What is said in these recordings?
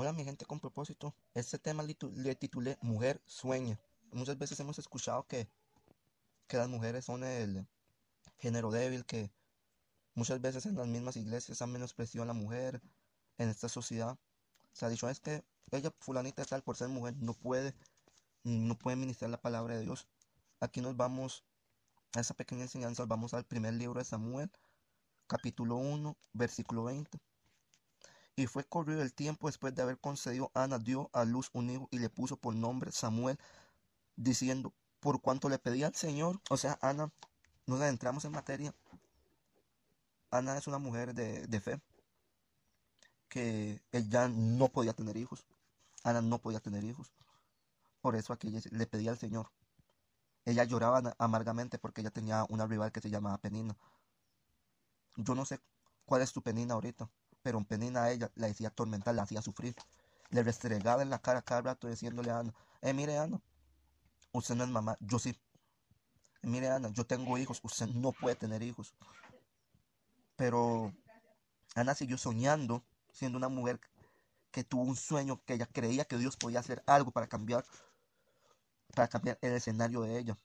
Hola mi gente con propósito. Este tema le titulé Mujer sueña. Muchas veces hemos escuchado que, que las mujeres son el género débil, que muchas veces en las mismas iglesias han menospreciado a la mujer en esta sociedad. Se ha dicho es que ella, fulanita tal, por ser mujer, no puede, no puede ministrar la palabra de Dios. Aquí nos vamos a esa pequeña enseñanza, vamos al primer libro de Samuel, capítulo 1, versículo 20. Y fue corrido el tiempo después de haber concedido Ana dio a luz un hijo y le puso por nombre Samuel, diciendo, por cuanto le pedía al Señor, o sea, Ana, nos adentramos en materia. Ana es una mujer de, fe, que ella no podía tener hijos. Ana no podía tener hijos. Por eso aquí le pedía al Señor. Ella lloraba amargamente porque ella tenía una rival que se llamaba Penina. Yo no sé cuál es tu Penina ahorita pero Penina a ella la decía atormentar, la hacía sufrir. Le restregaba en la cara cada rato diciéndole a Ana, eh, mire Ana, usted no es mamá, yo sí. Mire Ana, yo tengo hijos, usted no puede tener hijos. Pero Ana siguió soñando, siendo una mujer que tuvo un sueño, que ella creía que Dios podía hacer algo para cambiar, para cambiar el escenario de ella.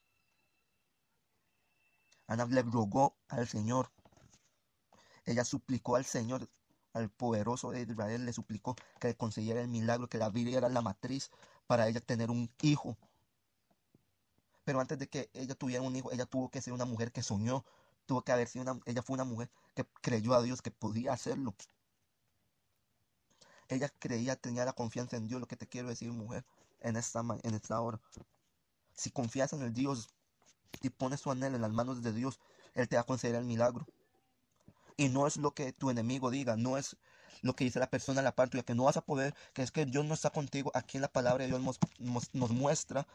Ana le rogó al Señor. Ella suplicó al Señor al poderoso de Israel le suplicó que le consiguiera el milagro, que la Virgen era la matriz para ella tener un hijo. Pero antes de que ella tuviera un hijo, ella tuvo que ser una mujer que soñó, tuvo que haber sido una, ella fue una mujer que creyó a Dios que podía hacerlo. Ella creía, tenía la confianza en Dios, lo que te quiero decir, mujer, en esta, en esta hora. Si confías en el Dios y pones tu anhelo en las manos de Dios, Él te va a conceder el milagro. Y no es lo que tu enemigo diga, no es lo que dice la persona a la parte que no vas a poder, que es que Dios no está contigo. Aquí en la palabra de Dios nos, nos muestra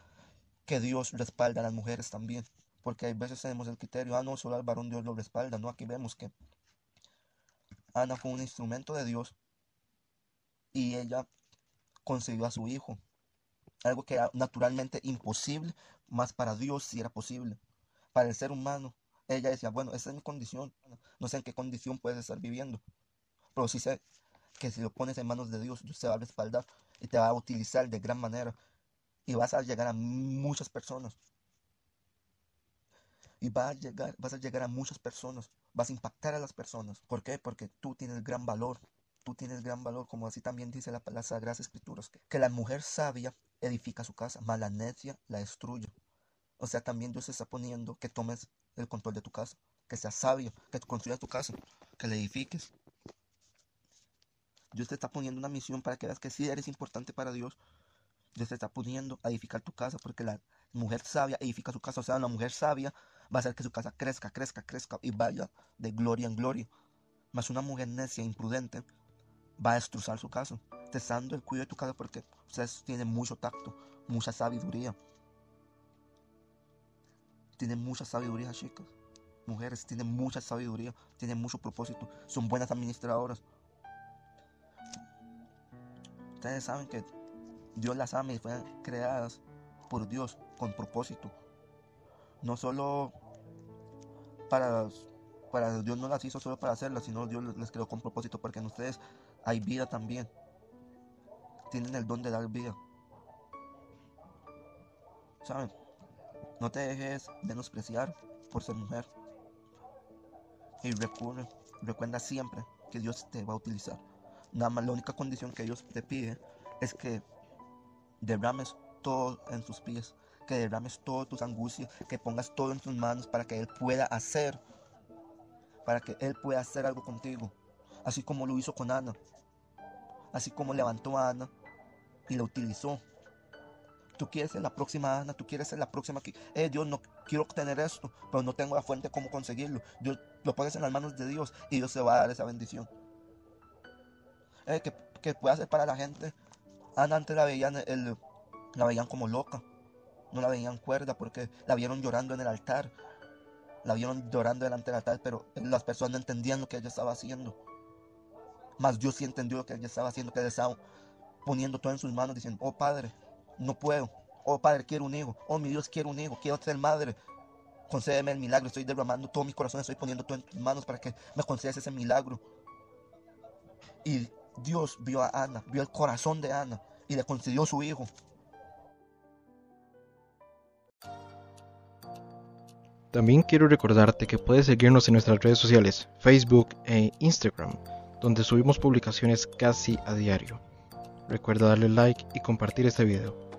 que Dios respalda a las mujeres también. Porque hay veces tenemos el criterio, ah, no, solo al varón Dios lo respalda. No, aquí vemos que Ana fue un instrumento de Dios y ella consiguió a su hijo. Algo que era naturalmente imposible, más para Dios si era posible. Para el ser humano ella decía, bueno, esa es mi condición. No sé en qué condición puedes estar viviendo. Pero sí sé que si lo pones en manos de Dios, Dios te va a respaldar y te va a utilizar de gran manera. Y vas a llegar a muchas personas. Y vas a llegar, vas a llegar a muchas personas. Vas a impactar a las personas. ¿Por qué? Porque tú tienes gran valor. Tú tienes gran valor, como así también dice la, las Sagradas Escrituras, que, la mujer sabia edifica su casa, mala necia la destruye. O sea, también Dios está poniendo que tomes el control de tu casa, que seas sabio, que construyas tu casa, que la edifiques. Dios te está poniendo una misión para que veas que sí eres importante para Dios. Dios te está poniendo a edificar tu casa porque la mujer sabia edifica su casa. O sea, una mujer sabia va a hacer que su casa crezca, crezca, crezca y vaya de gloria en gloria. Mas una mujer necia, imprudente, va a destrozar su casa. Te está dando el cuidado de tu casa porque ustedes tienen mucho tacto, mucha sabiduría. Tienen mucha sabiduría, chicas. Mujeres tienen mucha sabiduría, tienen mucho propósito, son buenas administradoras. Ustedes saben que Dios las ama y fueron creadas por Dios con propósito. No solo para, para Dios no las hizo solo para hacerlas, sino Dios les creó con propósito porque en ustedes hay vida también. Tienen el don de dar vida. ¿Saben? No te dejes menospreciar por ser mujer. Y recuerda, siempre que Dios te va a utilizar. Nada más la única condición que Dios te pide es que derrames todo en sus pies, que derrames todas tus angustias, que pongas todo en tus manos para que Él pueda hacer, para que Él pueda hacer algo contigo, así como lo hizo con Ana, así como levantó a Ana y la utilizó tú quieres ser la próxima Ana, tú quieres ser la próxima aquí. Eh, Dios, no quiero obtener esto, pero no tengo la fuente cómo conseguirlo. Dios lo pones en las manos de Dios y Dios se va a dar esa bendición. Eh, que, que puede hacer para la gente. Ana antes la veían, el, la veían como loca. No la veían cuerda porque la vieron llorando en el altar. La vieron llorando delante del altar, pero las personas no entendían lo que ella estaba haciendo. Mas Dios sí entendió lo que ella estaba haciendo, que ella estaba poniendo todo en sus manos, diciendo, oh Padre, no puedo. Oh Padre, quiero un hijo. Oh mi Dios, quiero un hijo. Quiero ser madre. Concédeme el milagro. Estoy derramando todo mi corazón. Estoy poniendo todo en tus manos para que me concedas ese milagro. Y Dios vio a Ana, vio el corazón de Ana y le concedió su hijo. También quiero recordarte que puedes seguirnos en nuestras redes sociales, Facebook e Instagram, donde subimos publicaciones casi a diario. Recuerda darle like y compartir este video.